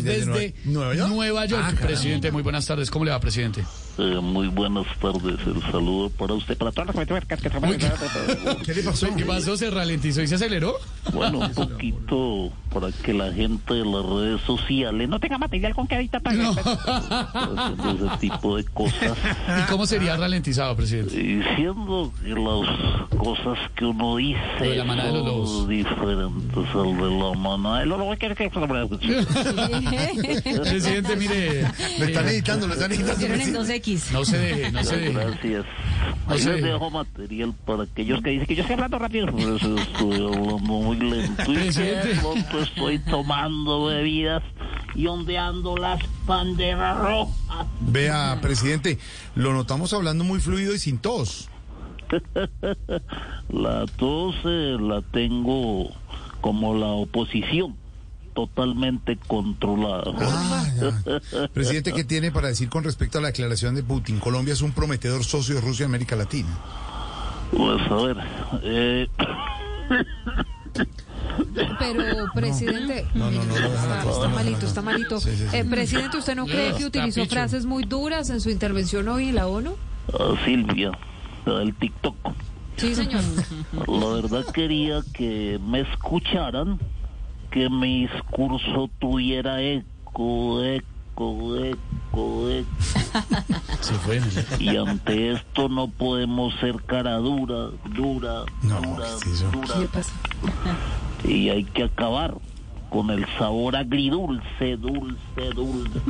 Desde Nueva York. Nueva York. Ah, presidente, muy buenas tardes. ¿Cómo le va, presidente? Eh, muy buenas tardes, el saludo para usted, para todas las que trabajan. ¿Qué le pasó? ¿Qué pasó? ¿Se ralentizó y se aceleró? Bueno, un poquito para que la gente de las redes sociales no tenga material con que editar para haciendo ese tipo de cosas. ¿Y cómo sería ralentizado, presidente? Diciendo que las cosas que uno dice Lo de la manada de los lobos. son diferentes al de la manada de los lobos. ¿Qué- qué- qué- Presidente, mire. Lo están eh, editando, lo están editando. En presidente. 2X. no se deje, no se deje. Gracias. No Ahí sé. les dejo material para aquellos que dicen que yo estoy hablando rápido. Por eso estoy hablando muy lento. Y Presidente. de pronto estoy tomando bebidas y ondeando las banderas rojas. Vea, presidente, lo notamos hablando muy fluido y sin tos. La tos eh, la tengo como la oposición, totalmente controlada. Ah. Presidente, ¿qué tiene para decir con respecto a la declaración de Putin? Colombia es un prometedor socio de Rusia en América Latina. Pues a ver, eh, Pero, presidente. No, no, no, no, no, está, malito, está malito. Sí, sí, sí. Eh, presidente, ¿usted no cree que utilizó picho. frases muy duras en su intervención hoy en la ONU? a Silvia, la del TikTok. Sí, señor. La verdad quería que me escucharan, que mi discurso tuviera eco, eco, eco, eco. Se fue. Y ante esto no podemos ser cara dura, dura, No, dura, dura. ¿Qué pasa? Y hay que acabar con el sabor agridulce, dulce, dulce.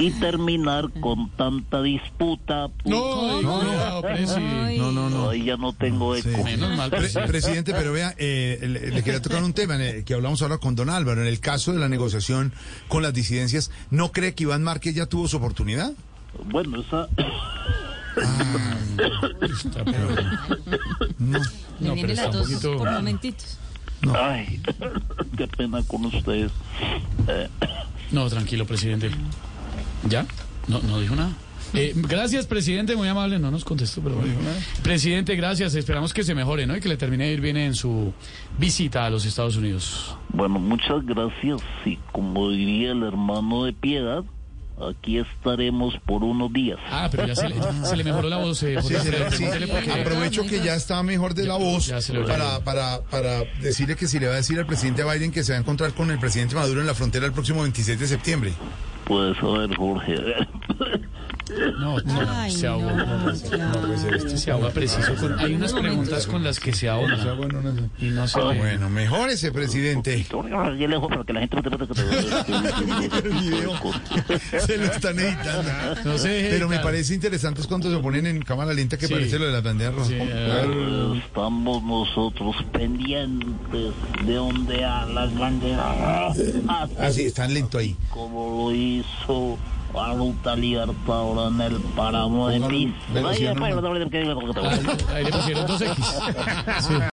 Y terminar con tanta disputa. No, No, no. No, no, no. Ahí ya no tengo Sí. eco. Menos mal, Pre- presidente. pero vea, eh, le, le quería tocar un tema en el que hablamos ahora con don Álvaro. En el caso de la negociación con las disidencias, ¿no cree que Iván Márquez ya tuvo su oportunidad? Bueno, esa... Está peor. No. No, pero está un poquito... momentitos. Ay, qué pena con ustedes. Eh, No, tranquilo, presidente. ¿Ya? No, no dijo nada. Eh, gracias, presidente, muy amable. No nos contestó, pero bueno. Presidente, gracias. Esperamos que se mejore, ¿no? Y que le termine de ir bien en su visita a los Estados Unidos. bueno, muchas gracias. Y como diría el hermano de Piedad, aquí estaremos por unos días. Ah, pero ya se le, se le mejoró la voz, eh, Sí, sí. Aprovecho que ya está mejor de la voz para, para, para decirle que si le va a decir al presidente Biden que se va a encontrar con el presidente Maduro en la frontera el próximo 26 de septiembre. Pues a ver, Jorge. No, no, se ahogó. Este se ahoga preciso. con- hay unas preguntas con las que se ahoga bueno, no sé. y no se. Bueno, mejor ese presidente. Yo lejos para que la gente no El video se lo están editando. No deje Pero me parece interesante es cuando se ponen en cámara lenta que Sí. parece lo de las banderas rojas. Sí, eh, Estamos nosotros pendientes de ondear las banderas rojas, Ah, sí, están lento ahí. como lo hizo la ruta libertadora en el páramo de ahí, le pusieron dos X. Sí.